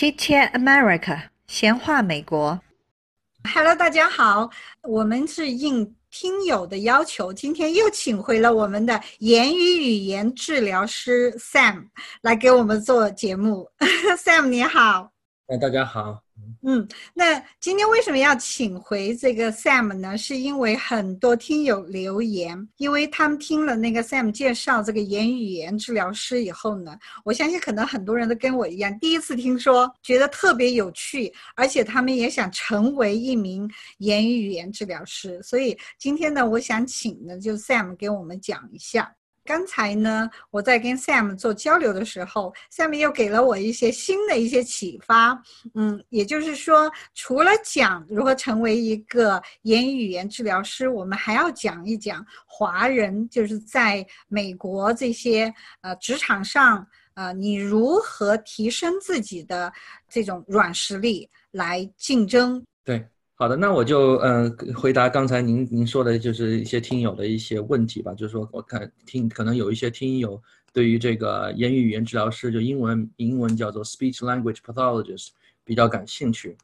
Chit Chat America，闲话美国。Hello，大家好，我们是应听友的要求，今天又请回了我们的言语语言治疗师 Sam 来给我们做节目。Sam 你好，哎，大家好。嗯，那今天为什么要请回这个 Sam 呢？是因为很多听友留言，因为他们听了那个 Sam 介绍这个言语语言治疗师以后呢，我相信可能很多人都跟我一样，第一次听说，觉得特别有趣，而且他们也想成为一名言语语言治疗师。所以今天呢，我想请呢，就 Sam 给我们讲一下。刚才呢，我在跟 Sam 做交流的时候，Sam 又给了我一些新的一些启发。嗯，也就是说，除了讲如何成为一个言语语言治疗师，我们还要讲一讲华人就是在美国这些呃职场上，呃，你如何提升自己的这种软实力来竞争。对。好的，那我就嗯、回答刚才您您说的，就是一些听友的一些问题吧。就是说，我看听可能有一些听友对于这个言语语言治疗师，就英文英文叫做 speech language pathologist 比较感兴趣。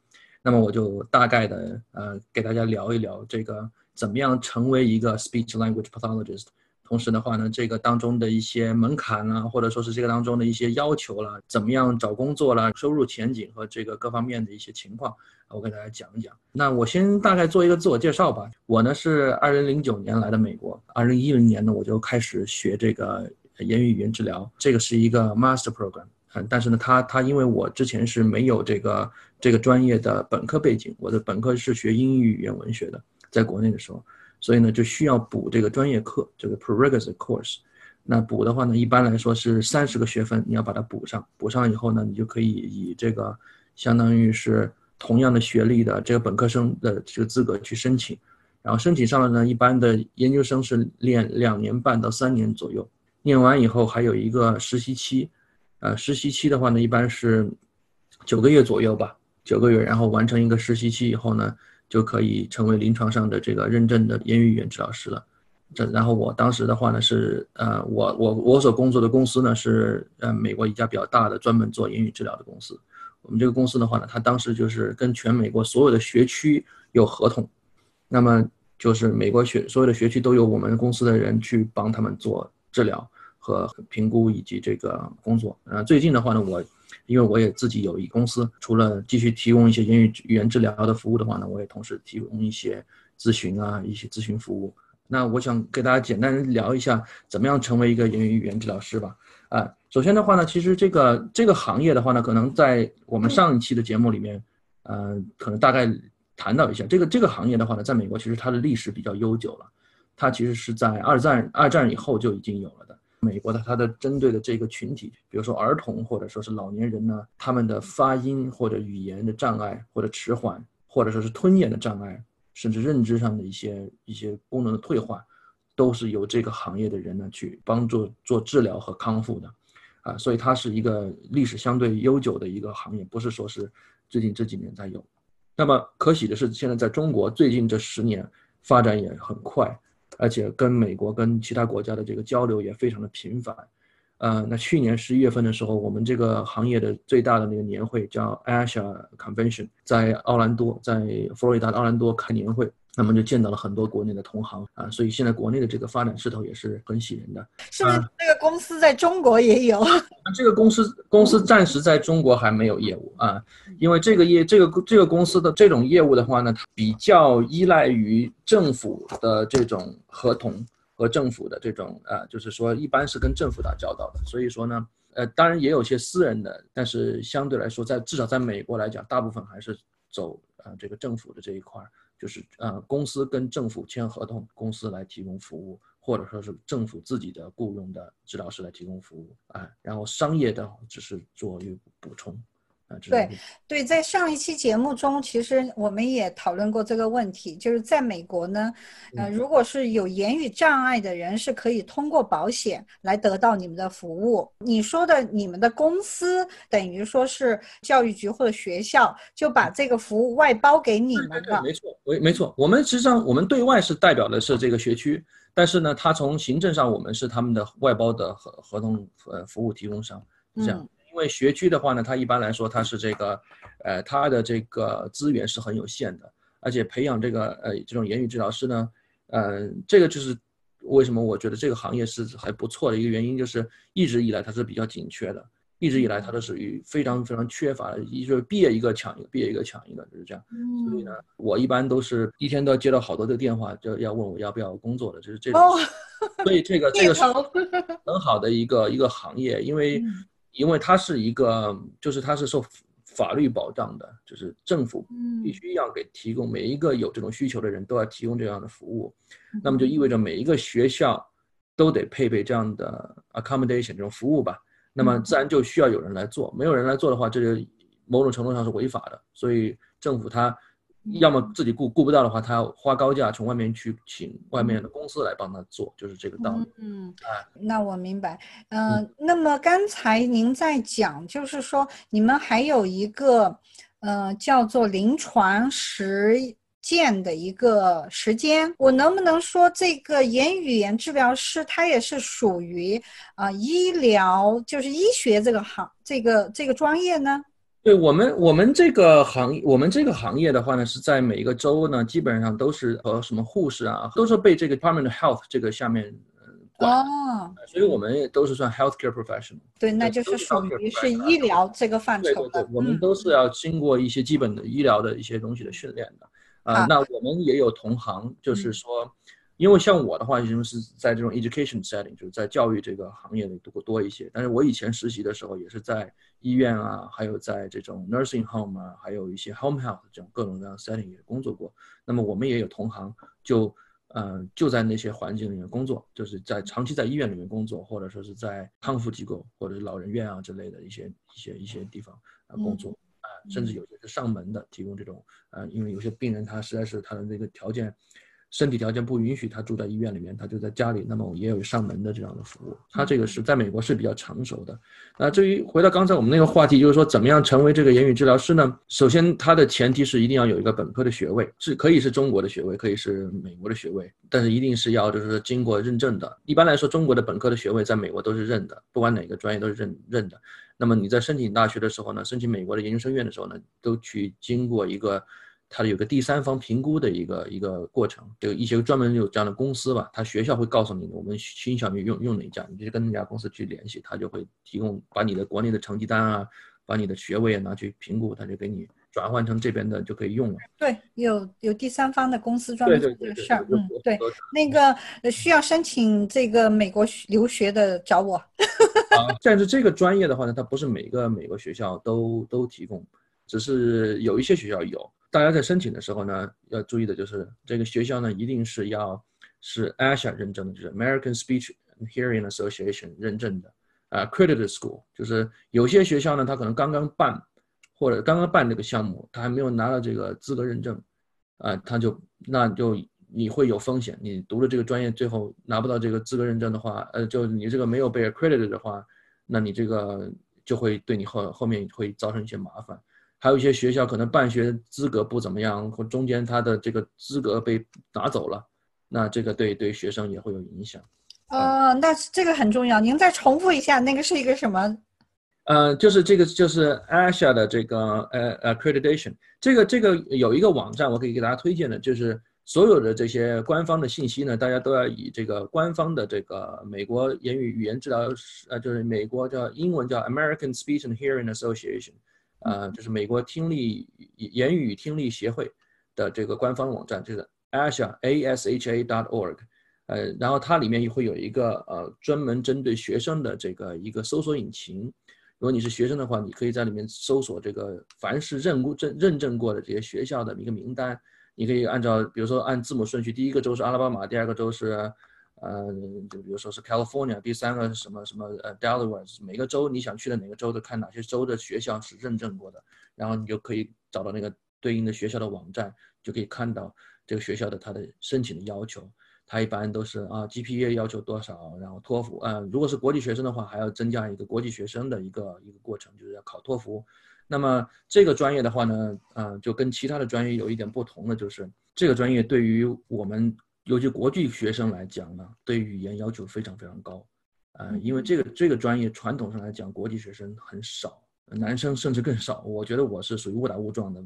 那么我就大概的呃给大家聊一聊这个怎么样成为一个 speech language pathologist。同时的话呢，这个当中的一些门槛啦，或者说是这个当中的一些要求啦，怎么样找工作啦，收入前景和这个各方面的一些情况，我给大家讲一讲。那我先大概做一个自我介绍吧。我呢是二零零九年来的美国，二零一零年呢我就开始学这个言语语言治疗，这个是一个 master program。嗯，但是呢，他他因为我之前是没有这个这个专业的本科背景，我的本科是学英语语言文学的，在国内的时候。所以呢，就需要补这个专业课，这个 prerequisite course。那补的话呢，一般来说是三十个学分，你要把它补上。补上以后呢，你就可以以这个相当于是同样的学历的这个本科生的这个资格去申请。然后申请上了呢，一般的研究生是练两年半到三年左右。念完以后还有一个实习期，呃，实习期的话呢，一般是九个月左右吧，九个月。然后完成一个实习期以后呢。就可以成为临床上的这个认证的言语语言治疗师了。这然后我当时的话呢是呃我我我所工作的公司呢是呃美国一家比较大的专门做言语治疗的公司。我们这个公司的话呢，它当时就是跟全美国所有的学区有合同，那么就是美国学所有的学区都由我们公司的人去帮他们做治疗和评估以及这个工作。呃，最近的话呢，我。因为我也自己有一公司，除了继续提供一些言语语言治疗的服务的话呢，我也同时提供一些咨询啊，一些咨询服务。那我想给大家简单聊一下，怎么样成为一个言语语言治疗师吧。啊，首先的话呢，其实这个这个行业的话呢，可能在我们上一期的节目里面，呃，可能大概谈到一下。这个这个行业的话呢，在美国其实它的历史比较悠久了，它其实是在二战二战以后就已经有了的。美国的它的针对的这个群体，比如说儿童或者说是老年人呢，他们的发音或者语言的障碍或者迟缓，或者说是吞咽的障碍，甚至认知上的一些一些功能的退化，都是由这个行业的人呢去帮助做治疗和康复的，啊，所以它是一个历史相对悠久的一个行业，不是说是最近这几年才有。那么可喜的是，现在在中国最近这十年发展也很快。而且跟美国跟其他国家的这个交流也非常的频繁，呃，那去年十一月份的时候，我们这个行业的最大的那个年会叫 Asia Convention，在奥兰多，在佛罗里达的奥兰多开年会，那么就见到了很多国内的同行啊，所以现在国内的这个发展势头也是很喜人的。是不是这个公司在中国也有？这个公司公司暂时在中国还没有业务啊，因为这个业这个这个公司的这种业务的话呢，比较依赖于政府的这种合同和政府的这种呃，就是说一般是跟政府打交道的，所以说呢，呃，当然也有些私人的，但是相对来说，在至少在美国来讲，大部分还是走呃这个政府的这一块，就是呃公司跟政府签合同，公司来提供服务。或者说是政府自己的雇佣的治疗师来提供服务啊，然后商业的只是做一个补充啊。对对，在上一期节目中，其实我们也讨论过这个问题，就是在美国呢，呃，如果是有言语障碍的人，是可以通过保险来得到你们的服务。你说的你们的公司等于说是教育局或者学校就把这个服务外包给你们了。没错，没没错，我们实际上我们对外是代表的是这个学区。但是呢，他从行政上我们是他们的外包的合合同呃服务提供商，这样，因为学区的话呢，它一般来说它是这个，呃，它的这个资源是很有限的，而且培养这个呃这种言语治疗师呢，呃，这个就是为什么我觉得这个行业是还不错的一个原因，就是一直以来它是比较紧缺的。一直以来，它都属于非常非常缺乏的，一就是毕业一个抢一个，毕业一个抢一个，就是这样。所以呢，我一般都是一天都要接到好多的电话，就要问我要不要工作的，就是这种。所以这个 这个是 很好的一个一个行业，因为因为它是一个，就是它是受法律保障的，就是政府必须要给提供每一个有这种需求的人都要提供这样的服务，那么就意味着每一个学校都得配备这样的 accommodation 这种服务吧。那么自然就需要有人来做，没有人来做的话，这就某种程度上是违法的。所以政府他要么自己顾顾不到的话，他要花高价从外面去请外面的公司来帮他做，就是这个道理。嗯，啊那我明白。嗯，那么刚才您在讲，就是说你们还有一个，呃，叫做临床实。践的一个时间，我能不能说这个言语言治疗师他也是属于啊医疗，就是医学这个行这个这个专业呢？对我们我们这个行业，我们这个行业的话呢，是在每一个州呢，基本上都是和什么护士啊，都是被这个 Department of Health 这个下面管，所以我们也都是算 healthcare professional。对，那就是属于是医疗这个范畴的。对对对，我们都是要经过一些基本的医疗的一些东西的训练的。啊，那我们也有同行，就是说，因为像我的话，因为是在这种 education setting，就是在教育这个行业里多多一些。但是我以前实习的时候，也是在医院啊，还有在这种 nursing home 啊，还有一些 home health 这种各种各样的 setting 也工作过。那么我们也有同行，就呃就在那些环境里面工作，就是在长期在医院里面工作，或者说是在康复机构或者是老人院啊之类的一些一些一些地方啊工作。甚至有些是上门的，提供这种，呃，因为有些病人他实在是他的那个条件，身体条件不允许他住在医院里面，他就在家里，那么也有上门的这样的服务。他这个是在美国是比较成熟的。那至于回到刚才我们那个话题，就是说怎么样成为这个言语治疗师呢？首先，它的前提是一定要有一个本科的学位，是可以是中国的学位，可以是美国的学位，但是一定是要就是经过认证的。一般来说，中国的本科的学位在美国都是认的，不管哪个专业都是认认的。那么你在申请大学的时候呢，申请美国的研究生院的时候呢，都去经过一个，它有个第三方评估的一个一个过程，就一些专门有这样的公司吧，他学校会告诉你，我们倾向于用用哪家，你就跟那家公司去联系，他就会提供把你的国内的成绩单啊，把你的学位拿去评估，他就给你转换成这边的就可以用了。对，有有第三方的公司专门做这个事儿，嗯，对，那个需要申请这个美国留学的找我。但是这个专业的话呢，它不是每个美国学校都都提供，只是有一些学校有。大家在申请的时候呢，要注意的就是这个学校呢，一定是要是 ASHA 认证的，就是 American Speech Hearing Association 认证的啊，credited school。就是有些学校呢，它可能刚刚办或者刚刚办这个项目，它还没有拿到这个资格认证，啊，它就那就。你会有风险，你读了这个专业，最后拿不到这个资格认证的话，呃，就你这个没有被 accredited 的话，那你这个就会对你后后面会造成一些麻烦。还有一些学校可能办学资格不怎么样，或中间他的这个资格被拿走了，那这个对对学生也会有影响。呃，那这个很重要，您再重复一下，那个是一个什么？呃，就是这个就是 ASHA 的这个呃 accreditation，这个这个有一个网站我可以给大家推荐的，就是。所有的这些官方的信息呢，大家都要以这个官方的这个美国言语语言治疗，呃，就是美国叫英文叫 American Speech and Hearing Association，呃，就是美国听力言语听力协会的这个官方网站，就是 ASHA A S H A dot org，呃，然后它里面也会有一个呃专门针对学生的这个一个搜索引擎，如果你是学生的话，你可以在里面搜索这个凡是认过认认证过的这些学校的一个名单。你可以按照，比如说按字母顺序，第一个州是阿拉巴马，第二个州是，呃，就比如说是 California，第三个是什么什么呃 Delaware，每个州你想去的哪个州都看哪些州的学校是认证过的，然后你就可以找到那个对应的学校的网站，就可以看到这个学校的它的申请的要求，它一般都是啊 GPA 要求多少，然后托福，呃，如果是国际学生的话，还要增加一个国际学生的一个一个过程，就是要考托福。那么这个专业的话呢，呃，就跟其他的专业有一点不同的，就是这个专业对于我们尤其国际学生来讲呢，对语言要求非常非常高，呃，因为这个这个专业传统上来讲，国际学生很少，男生甚至更少。我觉得我是属于误打误撞的，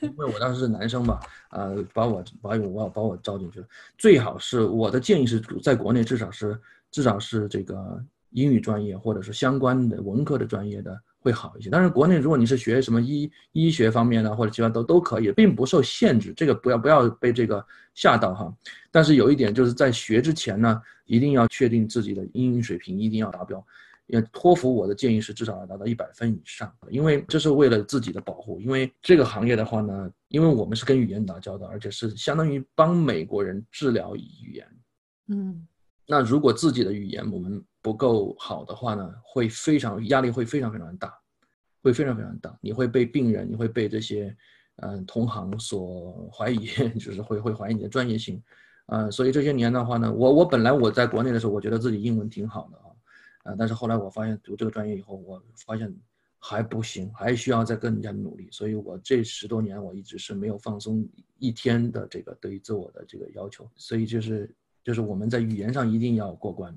因为我当时是男生嘛，啊，把我把我把我招进去了。最好是我的建议是在国内至少是至少是这个英语专业或者是相关的文科的专业的。会好一些，但是国内如果你是学什么医医学方面的或者其他都都可以，并不受限制，这个不要不要被这个吓到哈。但是有一点就是在学之前呢，一定要确定自己的英语水平一定要达标。也托福我的建议是至少要达到一百分以上，因为这是为了自己的保护。因为这个行业的话呢，因为我们是跟语言打交道，而且是相当于帮美国人治疗语言。嗯，那如果自己的语言我们。不够好的话呢，会非常压力会非常非常大，会非常非常大。你会被病人，你会被这些嗯同行所怀疑，就是会会怀疑你的专业性，啊，所以这些年的话呢，我我本来我在国内的时候，我觉得自己英文挺好的啊，啊，但是后来我发现读这个专业以后，我发现还不行，还需要再更加努力。所以我这十多年我一直是没有放松一天的这个对于自我的这个要求，所以就是就是我们在语言上一定要过关。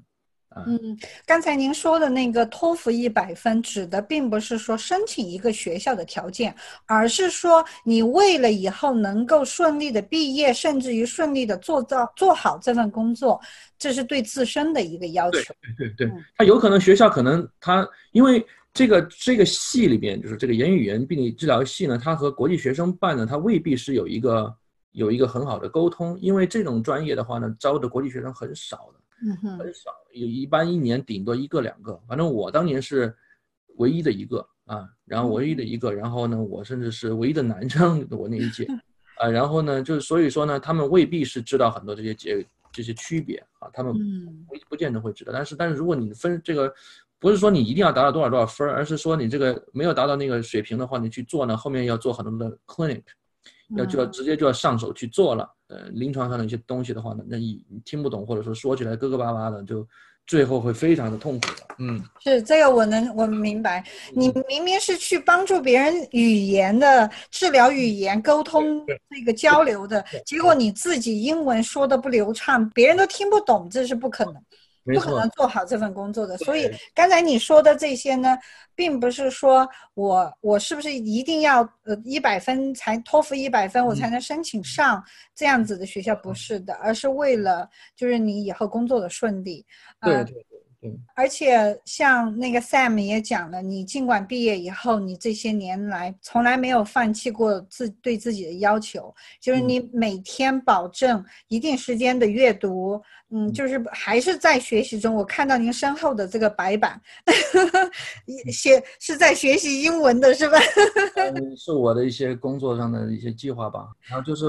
嗯，刚才您说的那个托福一百分，指的并不是说申请一个学校的条件，而是说你为了以后能够顺利的毕业，甚至于顺利的做到做好这份工作，这是对自身的一个要求。对对对，他有可能学校可能他因为这个这个系里边就是这个言语语言病理治疗系呢，它和国际学生办呢，它未必是有一个有一个很好的沟通，因为这种专业的话呢，招的国际学生很少的。很少，有一般一年顶多一个两个，反正我当年是唯一的一个啊，然后唯一的一个，然后呢，我甚至是唯一的男生，我那一届，啊，然后呢，就是所以说呢，他们未必是知道很多这些结这些区别啊，他们不不见得会知道，但是但是如果你分这个，不是说你一定要达到多少多少分，而是说你这个没有达到那个水平的话，你去做呢，后面要做很多的 clinic。要就要直接就要上手去做了，呃，临床上的一些东西的话呢，那你听不懂或者说说起来磕磕巴巴的，就最后会非常的痛苦的。嗯，是这个我能我明白。你明明是去帮助别人语言的治疗、语言沟通这个交流的，结果你自己英文说的不流畅，别人都听不懂，这是不可能。不可能做好这份工作的，所以刚才你说的这些呢，并不是说我我是不是一定要呃一百分才托福一百分我才能申请上这样子的学校，不是的，而是为了就是你以后工作的顺利。对对对。对，而且像那个 Sam 也讲了，你尽管毕业以后，你这些年来从来没有放弃过自对自己的要求，就是你每天保证一定时间的阅读，嗯，就是还是在学习中。我看到您身后的这个白板，写是在学习英文的是吧？是我的一些工作上的一些计划吧，然后就是。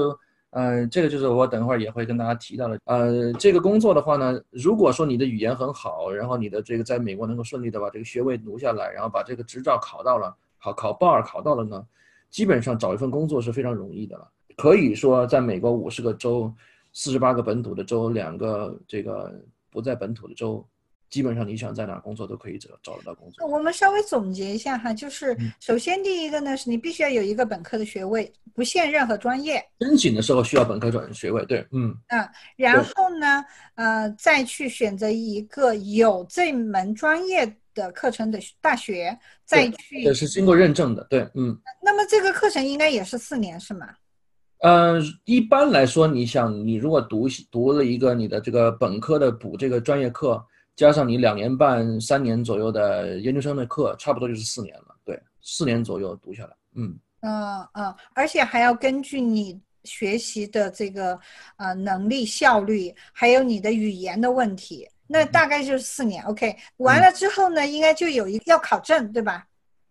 嗯，这个就是我等会儿也会跟大家提到的。呃，这个工作的话呢，如果说你的语言很好，然后你的这个在美国能够顺利的把这个学位读下来，然后把这个执照考到了，考考 bar 考到了呢，基本上找一份工作是非常容易的了。可以说，在美国五十个州，四十八个本土的州，两个这个不在本土的州。基本上你想在哪工作都可以找找得到工作。我们稍微总结一下哈，就是首先第一个呢是你必须要有一个本科的学位，不限任何专业。申请的时候需要本科转学位，对，嗯。啊，然后呢，呃，再去选择一个有这门专业的课程的大学，再去。这是经过认证的，对，嗯。那么这个课程应该也是四年是吗？呃，一般来说，你想你如果读读了一个你的这个本科的补这个专业课。加上你两年半、三年左右的研究生的课，差不多就是四年了。对，四年左右读下来，嗯嗯嗯，而且还要根据你学习的这个呃能力、效率，还有你的语言的问题，那大概就是四年。OK，完了之后呢，应该就有一个要考证，对吧？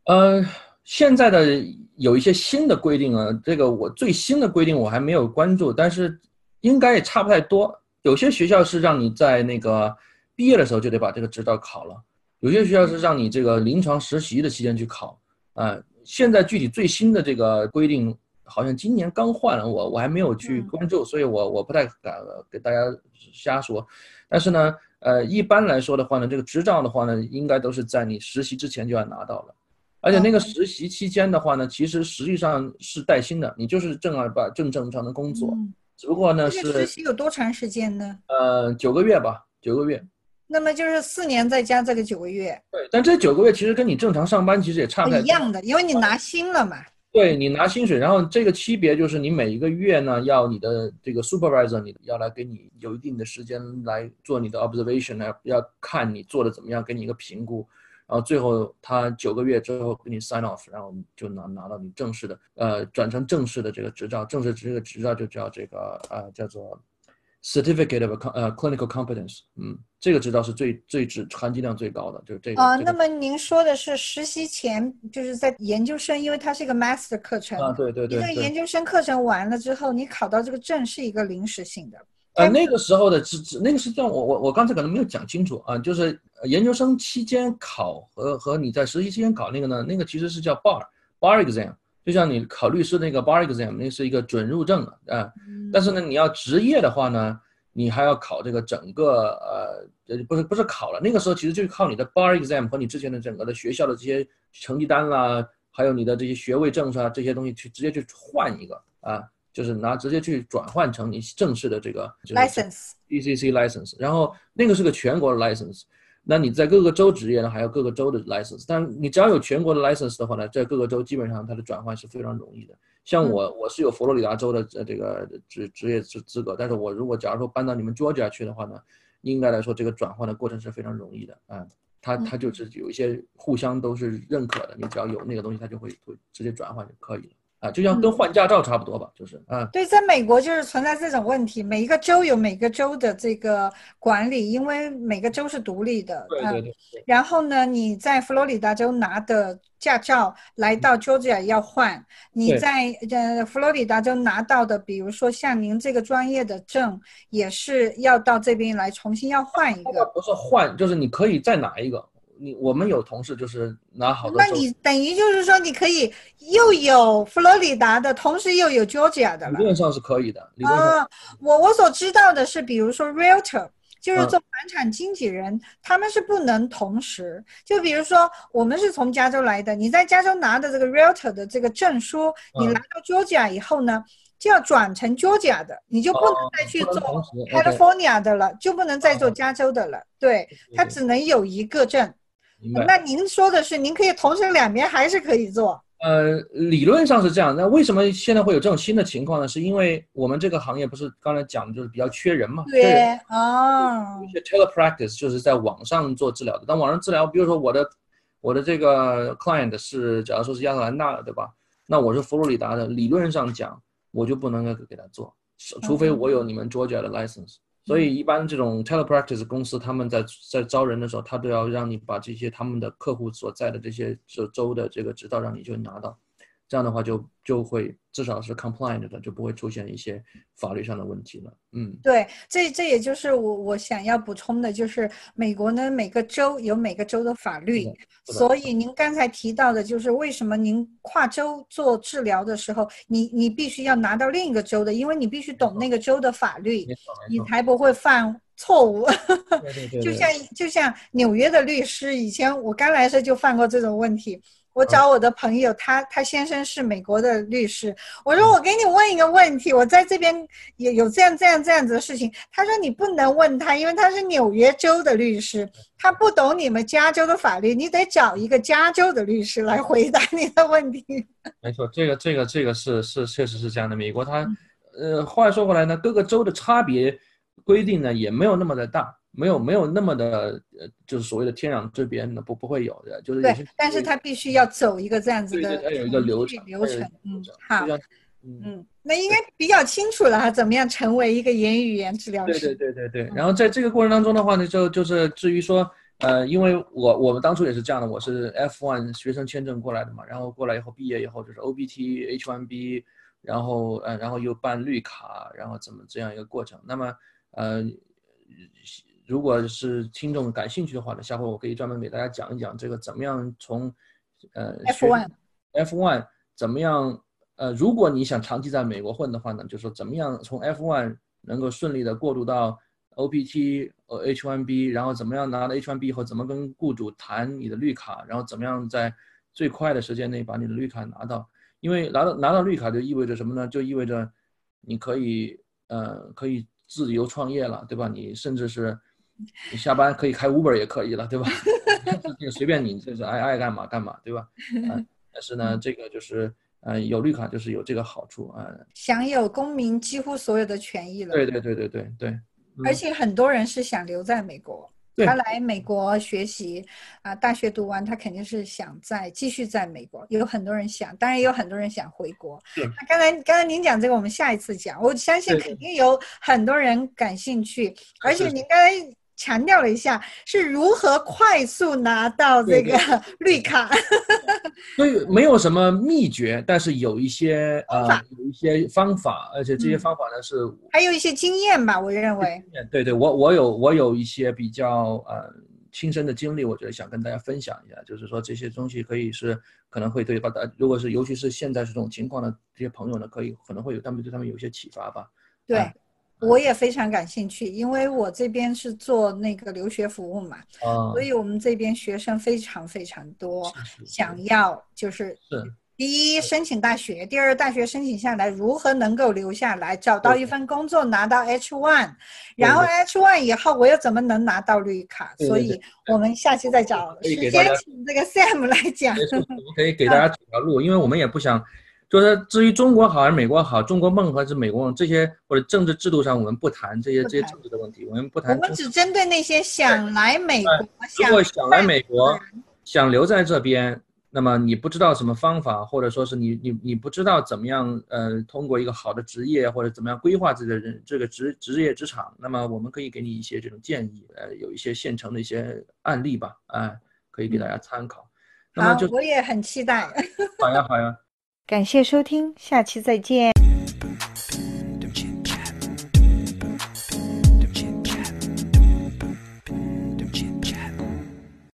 呃，现在的有一些新的规定啊，这个我最新的规定我还没有关注，但是应该也差不太多。有些学校是让你在那个。毕业的时候就得把这个执照考了，有些学校是让你这个临床实习的期间去考，啊，现在具体最新的这个规定好像今年刚换了，我我还没有去关注，所以我我不太敢给大家瞎说。但是呢，呃，一般来说的话呢，这个执照的话呢，应该都是在你实习之前就要拿到了，而且那个实习期间的话呢，其实实际上是带薪的，你就是正儿八正正常的工作，只不过呢是实习有多长时间呢？呃，九个月吧，九个月。那么就是四年再加这个九个月，对，但这九个月其实跟你正常上班其实也差不太多一样的，因为你拿薪了嘛。对你拿薪水，然后这个区别就是你每一个月呢，要你的这个 supervisor，你要来给你有一定的时间来做你的 observation，来要看你做的怎么样，给你一个评估，然后最后他九个月之后给你 sign off，然后就拿拿到你正式的呃转成正式的这个执照，正式这个执照就叫这个呃叫做 certificate of 呃 clinical competence，嗯，这个执照是最最值含金量最高的，就是这个。啊，这个那么您说的是实习前，就是在研究生，因为它是一个 master 课程。啊，对对对对。你的研究生课程完了之后，你考到这个证是一个临时性的。呃，那个时候的只只那个是这样，我我我刚才可能没有讲清楚啊，就是研究生期间考和和你在实习期间考那个呢，那个其实是叫 bar bar exam，就像你考律师那个 bar exam，那是一个准入证的啊。但是呢，你要执业的话呢，你还要考这个整个呃呃不是不是考了，那个时候其实就是靠你的 bar exam 和你之前的整个的学校的这些成绩单啦，还有你的这些学位证啊这些东西去直接去换一个啊。就是拿直接去转换成你正式的这个 license ECC license，然后那个是个全国的 license，那你在各个州职业呢，还有各个州的 license，但你只要有全国的 license 的话呢，在各个州基本上它的转换是非常容易的。像我我是有佛罗里达州的这个职职业资资格，但是我如果假如说搬到你们 Georgia 去的话呢，应该来说这个转换的过程是非常容易的啊，它它就是有一些互相都是认可的，你只要有那个东西，它就会会直接转换就可以了。啊，就像跟换驾照差不多吧，就是啊。对，在美国就是存在这种问题，每一个州有每个州的这个管理，因为每个州是独立的。对对对。然后呢，你在佛罗里达州拿的驾照来到 Georgia 要换，你在呃佛罗里达州拿到的，比如说像您这个专业的证，也是要到这边来重新要换一个。不是换，就是你可以再拿一个。你我们有同事就是拿好多，那你等于就是说你可以又有佛罗里达的，同时又有 Georgia 的了。理论上是可以的。啊，我我所知道的是，比如说 Realtor，就是做房产经纪人，他们是不能同时。就比如说我们是从加州来的，你在加州拿的这个 Realtor 的这个证书，你来到 Georgia 以后呢，就要转成 Georgia 的，你就不能再去做 California 的了，就不能再做加州的了。对，它只能有一个证。那您说的是，您可以同时两边还是可以做？呃，理论上是这样。那为什么现在会有这种新的情况呢？是因为我们这个行业不是刚才讲的就是比较缺人嘛？对，啊。一些 telepractice 就是在网上做治疗的。但网上治疗，比如说我的我的这个 client 是，假如说是亚特兰大的，对吧？那我是佛罗里达的，理论上讲，我就不能够给他做，除非我有你们 Georgia 的 license。所以，一般这种 telepractice 公司，他们在在招人的时候，他都要让你把这些他们的客户所在的这些州州的这个执照，让你就拿到，这样的话就就会至少是 compliant 的，就不会出现一些法律上的问题了。嗯，对，这这也就是我我想要补充的，就是美国呢每个州有每个州的法律，所以您刚才提到的就是为什么您跨州做治疗的时候，你你必须要拿到另一个州的，因为你必须懂那个州的法律，你才不会犯错误。就像就像纽约的律师，以前我刚来时就犯过这种问题。我找我的朋友，他他先生是美国的律师。我说我给你问一个问题，我在这边也有这样这样这样子的事情。他说你不能问他，因为他是纽约州的律师，他不懂你们加州的法律，你得找一个加州的律师来回答你的问题。没错，这个这个这个是是确实是这样的。美国它，呃，话说回来呢，各个州的差别规定呢也没有那么的大。没有没有那么的呃，就是所谓的天壤之别的不不会有的，就是对，但是他必须要走一个这样子的，有一个流程流程，嗯，好，嗯，那应该比较清楚了，怎么样成为一个言语言治疗师？对对对对对。然后在这个过程当中的话呢，就就是至于说，呃，因为我我们当初也是这样的，我是 F1 学生签证过来的嘛，然后过来以后毕业以后就是 OBT H1B，然后呃然后又办绿卡，然后怎么这样一个过程？那么呃。如果是听众感兴趣的话呢，下回我可以专门给大家讲一讲这个怎么样从，呃 F one F one 怎么样？呃，如果你想长期在美国混的话呢，就是说怎么样从 F one 能够顺利的过渡到 OPT 呃 H one B，然后怎么样拿到 H one B 以后怎么跟雇主谈你的绿卡，然后怎么样在最快的时间内把你的绿卡拿到？因为拿到拿到绿卡就意味着什么呢？就意味着你可以呃可以自由创业了，对吧？你甚至是你下班可以开 Uber 也可以了，对吧？这个随便你，就是爱爱干嘛干嘛，对吧？啊，但是呢，这个就是呃，有绿卡就是有这个好处啊，享有公民几乎所有的权益了。对对对对对对，而且很多人是想留在美国。他来美国学习啊，大学读完，他肯定是想在继续在美国。有很多人想，当然也有很多人想回国。是那刚才刚才您讲这个，我们下一次讲。我相信肯定有很多人感兴趣，而且您刚才强调了一下是如何快速拿到这个绿卡。所以没有什么秘诀，但是有一些呃有一些方法，而且这些嗯方法呢是还有一些经验吧，我认为。对对，我我有我有一些比较呃亲身的经历，我觉得想跟大家分享一下，就是说这些东西可以是可能会对大家，如果是尤其是现在是这种情况的这些朋友呢，可以可能会有他们对他们有一些启发吧。对啊，我也非常感兴趣，因为我这边是做那个留学服务嘛，啊，所以我们这边学生非常非常多，是是想要就是是。第一申请大学，第二大学申请下来如何能够留下来，找到一份工作拿到 H one，然后 H one 以后我又怎么能拿到绿卡？对对对。所以我们下期再找时间请这个 Sam 来讲。我们可以给大家 指条路，因为我们也不想，就是至于中国好还是美国好，中国梦还是美国梦这些或者政治制度上我们不谈这些这些政治的问题，我们不谈我。们只针对那些想来美国、如果想来美国，想留在这边，那么你不知道什么方法，或者说是你你你不知道怎么样呃通过一个好的职业或者怎么样规划自己的人这个职职业职场，那么我们可以给你一些这种建议，呃，有一些现成的一些案例吧，哎、可以给大家参考。那么就，我也很期待。好 呀好呀。感谢收听，下期再见。